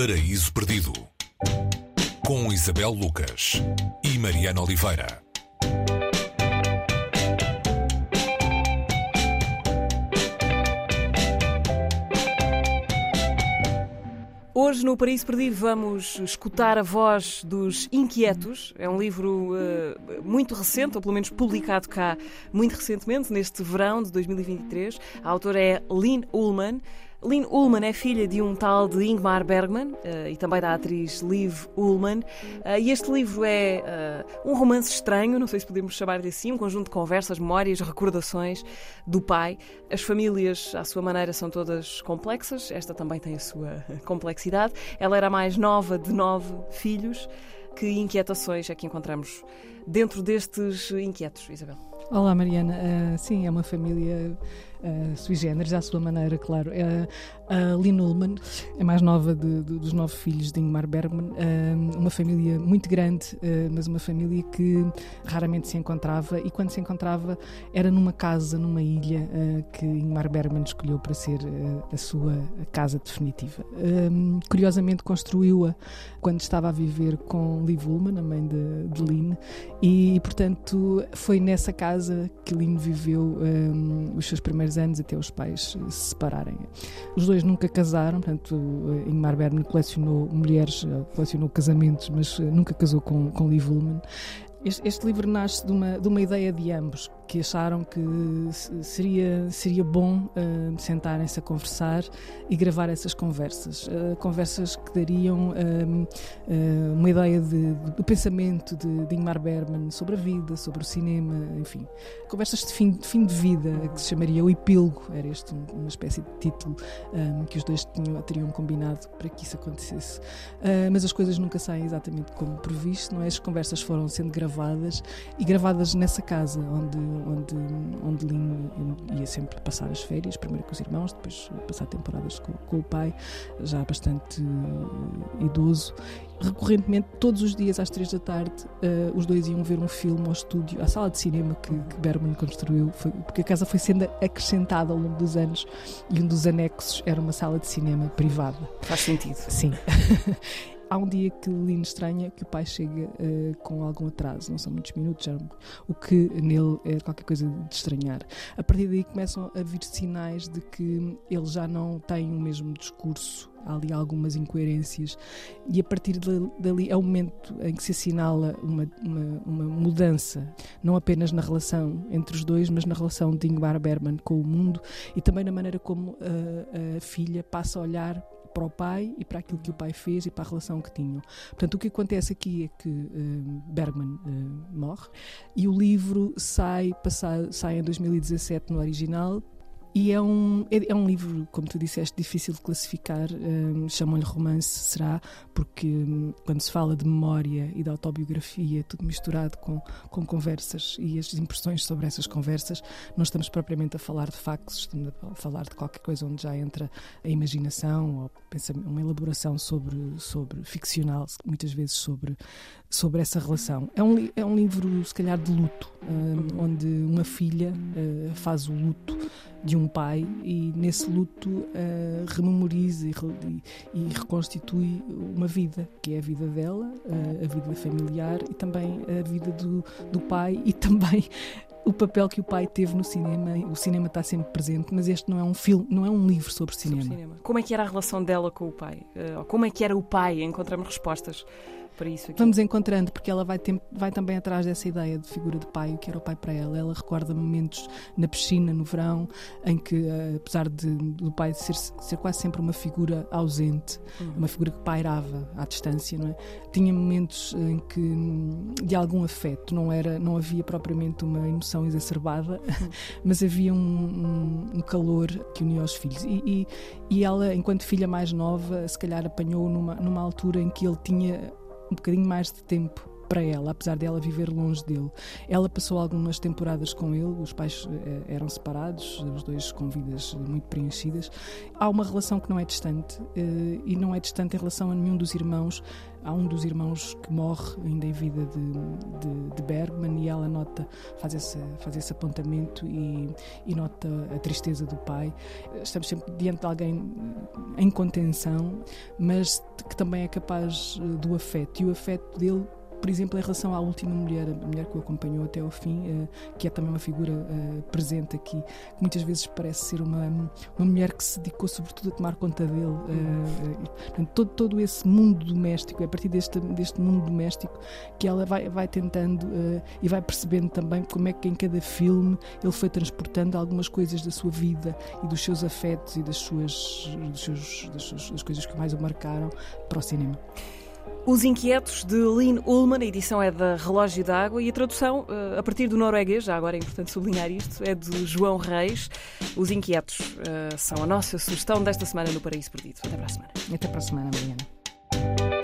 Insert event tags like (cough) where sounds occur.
Paraíso Perdido com Isabel Lucas e Mariana Oliveira. Hoje no Paraíso Perdido vamos escutar a voz dos Inquietos. É um livro uh, muito recente, ou pelo menos publicado cá muito recentemente, neste verão de 2023. A autora é Lynn Ullman. Lynn Ullman é filha de um tal de Ingmar Bergman uh, e também da atriz Liv Ullman. Uh, e este livro é uh, um romance estranho, não sei se podemos chamar de assim, um conjunto de conversas, memórias, recordações do pai. As famílias, à sua maneira, são todas complexas. Esta também tem a sua (laughs) complexidade. Ela era a mais nova de nove filhos. Que inquietações é que encontramos dentro destes inquietos, Isabel? Olá, Mariana. sim, é uma família uh, sui generis, à sua maneira, claro. Uh, a Lynn Ullman é mais nova de, de, dos nove filhos de Ingmar Bergman, uh, uma família muito grande, uh, mas uma família que raramente se encontrava e quando se encontrava era numa casa, numa ilha uh, que Ingmar Bergman escolheu para ser a sua casa definitiva. curiosamente construiu-a quando estava a viver com Liv Ullman, a mãe de, de Lynn, e, portanto foi nessa casa que Lynn viveu um, os seus primeiros primeiros anos até os pais se separarem. Os dois nunca casaram, portanto, Ingmar Bergman colecionou mulheres, colecionou casamentos, mas nunca casou com, com Liv Ullmann. Este, este, livro nasce de uma, de uma ideia de ambos, que acharam que seria, seria bom uh, sentarem-se a conversar e gravar essas conversas. Uh, conversas que dariam uh, uma ideia de, de, do pensamento de, de Ingmar Bergman sobre a vida, sobre o cinema, enfim. Conversas de fim, de fim de vida, que se chamaria O Epílogo, era este uma espécie de título um, que os dois tinham, teriam combinado para que isso acontecesse. mas as coisas nunca saem exatamente como previsto, não é? As conversas foram sendo gravadas e gravadas nessa casa, onde onde, onde Lino ia sempre passar as férias, primeiro com os irmãos, depois passar temporadas com, com o pai, já bastante uh, idoso. Recorrentemente, todos os dias às três da tarde, uh, os dois iam ver um filme ao estúdio, à sala de cinema que, que Bergman construiu, foi, porque a casa foi sendo acrescentada ao longo dos anos e um dos anexos era uma sala de cinema privada. Faz sentido. Sim. (laughs) há um dia que Lino estranha que o pai chega uh, com algum atraso, não são muitos minutos, já, o que nele é qualquer coisa de estranhar. A partir daí começam a vir sinais de que ele já não tem o mesmo discurso há ali algumas incoerências e a partir dali é o momento em que se assinala uma, uma, uma, mudança, não apenas na relação entre os dois, mas na relação de Ingmar Bergman com o mundo e também na maneira como a, a filha passa a olhar para o pai e para aquilo que o pai fez e para a relação que tinham. Portanto, o que acontece aqui é que uh, Bergman uh, morre e o livro sai, passar, sai em 2017 no original, e é um, é, é, um livro, como tu disseste, difícil de classificar. Um, Chamam-lhe romance, será, porque um, quando se fala de memória e de autobiografia, tudo misturado com, com conversas e as impressões sobre essas conversas, não estamos propriamente a falar de factos, estamos a falar de qualquer coisa onde já entra a imaginação ou uma elaboração sobre, sobre ficcional, muitas vezes sobre, sobre essa relação. É um, é um livro, se calhar, de luto, um, onde uma filha uh, faz o luto de um pai e nesse luto uh, rememoriza e, e, e, reconstitui uma vida, que é a vida dela, uh, a vida familiar e também a vida do, do pai e também o papel que o pai teve no cinema. O cinema está sempre presente, mas este não é um filme, não é um livro sobre cinema. Sobre cinema. Como é que era a relação dela com o pai? Uh, como é que era o pai? Encontramos respostas para isso aqui. Vamos encontrando, porque ela vai, tem, vai também atrás dessa ideia de figura de pai, o que era o pai para ela. Ela recorda momentos na piscina, no verão, em que, uh, apesar de, do pai ser, ser quase sempre uma figura ausente, uhum. uma figura que pairava à distância, não é? tinha momentos em que de algum afeto, não, era, não havia propriamente uma emoção exacerbada, uhum. (laughs) mas havia um, um, um, calor que unia os filhos. E, e, e ela, enquanto filha mais nova, se calhar apanhou numa, numa altura em que ele tinha um bocadinho mais de tempo para ela, apesar dela viver longe dele. Ela passou algumas temporadas com ele, os pais eh, eram separados, os dois com vidas muito preenchidas. Há uma relação que não é distante eh, e não é distante em relação a nenhum dos irmãos. Há um dos irmãos que morre ainda em vida de, de, de Bergman e ela nota, faz esse, faz esse apontamento e, e, nota a tristeza do pai. Estamos sempre diante de alguém em contenção, mas que também é capaz do afeto. E o afeto dele por exemplo, em relação à última mulher, a mulher que o acompanhou até ao fim, uh, que é também uma figura uh, presente aqui, que muitas vezes parece ser uma, uma mulher que se dedicou sobretudo a tomar conta dele. Uh, todo, todo esse mundo doméstico, é a partir deste, deste mundo doméstico que ela vai, vai tentando e vai percebendo também como é que em cada filme ele foi transportando algumas coisas da sua vida e dos seus afetos e das suas, dos seus, das, suas, das coisas que mais o marcaram para o cinema. Os Inquietos de Lynn Ullman, a edição é da Relógio d'Água e a tradução, eh, a partir do norueguês, já agora é importante sublinhar isto, é de João Reis. Os Inquietos eh, são a nossa sugestão desta semana no Paraíso Perdido. Até para a semana. Até para a semana, Mariana.